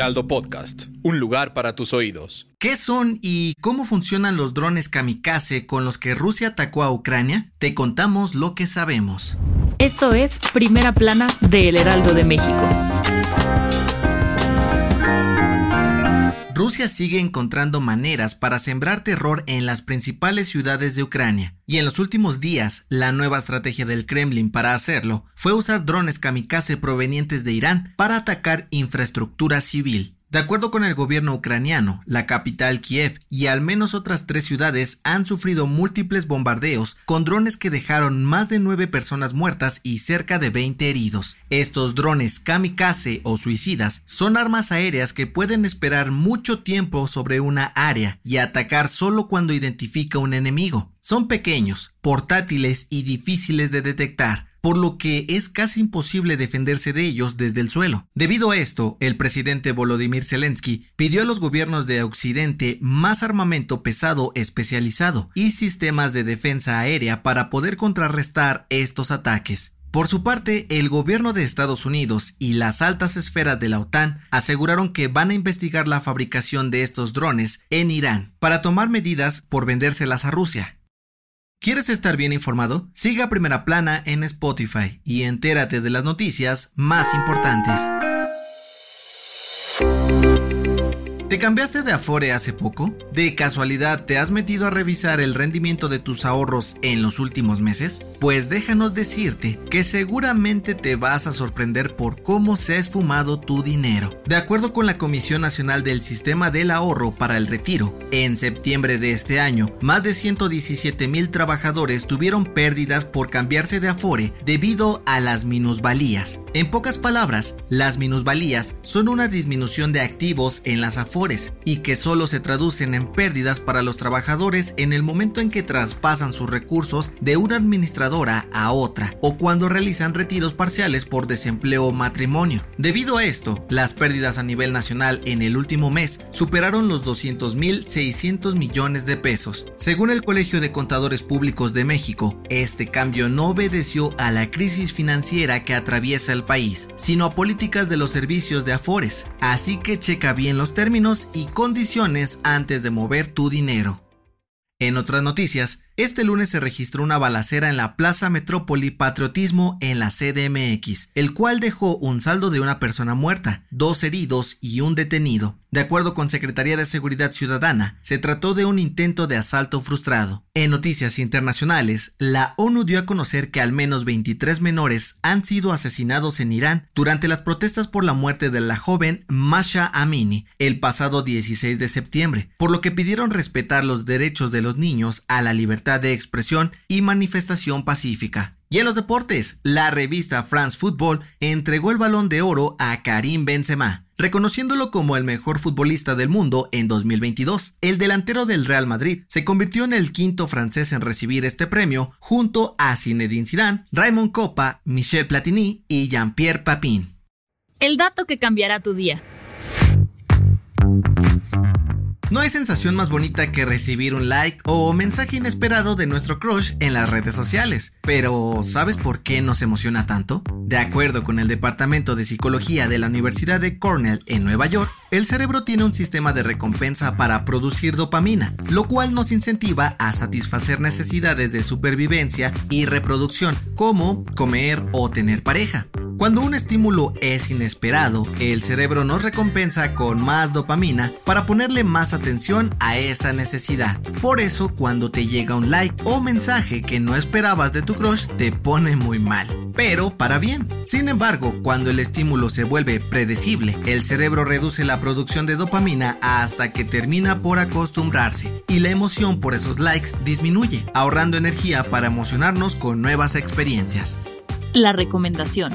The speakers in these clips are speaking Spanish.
Heraldo Podcast, un lugar para tus oídos. ¿Qué son y cómo funcionan los drones kamikaze con los que Rusia atacó a Ucrania? Te contamos lo que sabemos. Esto es Primera Plana de El Heraldo de México. Rusia sigue encontrando maneras para sembrar terror en las principales ciudades de Ucrania, y en los últimos días la nueva estrategia del Kremlin para hacerlo fue usar drones kamikaze provenientes de Irán para atacar infraestructura civil. De acuerdo con el gobierno ucraniano, la capital Kiev y al menos otras tres ciudades han sufrido múltiples bombardeos con drones que dejaron más de nueve personas muertas y cerca de 20 heridos. Estos drones kamikaze o suicidas son armas aéreas que pueden esperar mucho tiempo sobre una área y atacar solo cuando identifica un enemigo. Son pequeños, portátiles y difíciles de detectar por lo que es casi imposible defenderse de ellos desde el suelo. Debido a esto, el presidente Volodymyr Zelensky pidió a los gobiernos de Occidente más armamento pesado especializado y sistemas de defensa aérea para poder contrarrestar estos ataques. Por su parte, el gobierno de Estados Unidos y las altas esferas de la OTAN aseguraron que van a investigar la fabricación de estos drones en Irán para tomar medidas por vendérselas a Rusia. ¿Quieres estar bien informado? Siga Primera Plana en Spotify y entérate de las noticias más importantes. ¿Te cambiaste de Afore hace poco? ¿De casualidad te has metido a revisar el rendimiento de tus ahorros en los últimos meses? Pues déjanos decirte que seguramente te vas a sorprender por cómo se ha esfumado tu dinero. De acuerdo con la Comisión Nacional del Sistema del Ahorro para el Retiro, en septiembre de este año, más de 117 mil trabajadores tuvieron pérdidas por cambiarse de Afore debido a las minusvalías. En pocas palabras, las minusvalías son una disminución de activos en las Y que solo se traducen en pérdidas para los trabajadores en el momento en que traspasan sus recursos de una administradora a otra o cuando realizan retiros parciales por desempleo o matrimonio. Debido a esto, las pérdidas a nivel nacional en el último mes superaron los 200.600 millones de pesos. Según el Colegio de Contadores Públicos de México, este cambio no obedeció a la crisis financiera que atraviesa el país, sino a políticas de los servicios de Afores. Así que checa bien los términos y condiciones antes de mover tu dinero. En otras noticias, este lunes se registró una balacera en la Plaza Metrópoli Patriotismo en la CDMX, el cual dejó un saldo de una persona muerta, dos heridos y un detenido. De acuerdo con Secretaría de Seguridad Ciudadana, se trató de un intento de asalto frustrado. En noticias internacionales, la ONU dio a conocer que al menos 23 menores han sido asesinados en Irán durante las protestas por la muerte de la joven Masha Amini el pasado 16 de septiembre, por lo que pidieron respetar los derechos de los niños a la libertad de expresión y manifestación pacífica. Y en los deportes, la revista France Football entregó el balón de oro a Karim Benzema, reconociéndolo como el mejor futbolista del mundo en 2022. El delantero del Real Madrid se convirtió en el quinto francés en recibir este premio junto a Zinedine Zidane, Raymond Coppa, Michel Platini y Jean-Pierre Papin. El dato que cambiará tu día. No hay sensación más bonita que recibir un like o mensaje inesperado de nuestro crush en las redes sociales. Pero, ¿sabes por qué nos emociona tanto? De acuerdo con el Departamento de Psicología de la Universidad de Cornell en Nueva York, el cerebro tiene un sistema de recompensa para producir dopamina, lo cual nos incentiva a satisfacer necesidades de supervivencia y reproducción, como comer o tener pareja. Cuando un estímulo es inesperado, el cerebro nos recompensa con más dopamina para ponerle más atención a esa necesidad. Por eso, cuando te llega un like o mensaje que no esperabas de tu crush, te pone muy mal. Pero para bien. Sin embargo, cuando el estímulo se vuelve predecible, el cerebro reduce la producción de dopamina hasta que termina por acostumbrarse y la emoción por esos likes disminuye, ahorrando energía para emocionarnos con nuevas experiencias. La recomendación.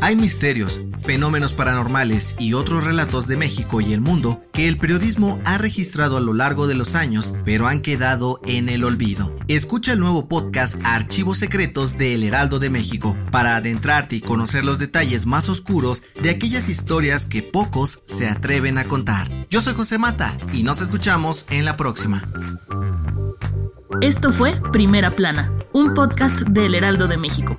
Hay misterios, fenómenos paranormales y otros relatos de México y el mundo que el periodismo ha registrado a lo largo de los años, pero han quedado en el olvido. Escucha el nuevo podcast Archivos Secretos de El Heraldo de México para adentrarte y conocer los detalles más oscuros de aquellas historias que pocos se atreven a contar. Yo soy José Mata y nos escuchamos en la próxima. Esto fue Primera Plana, un podcast de El Heraldo de México.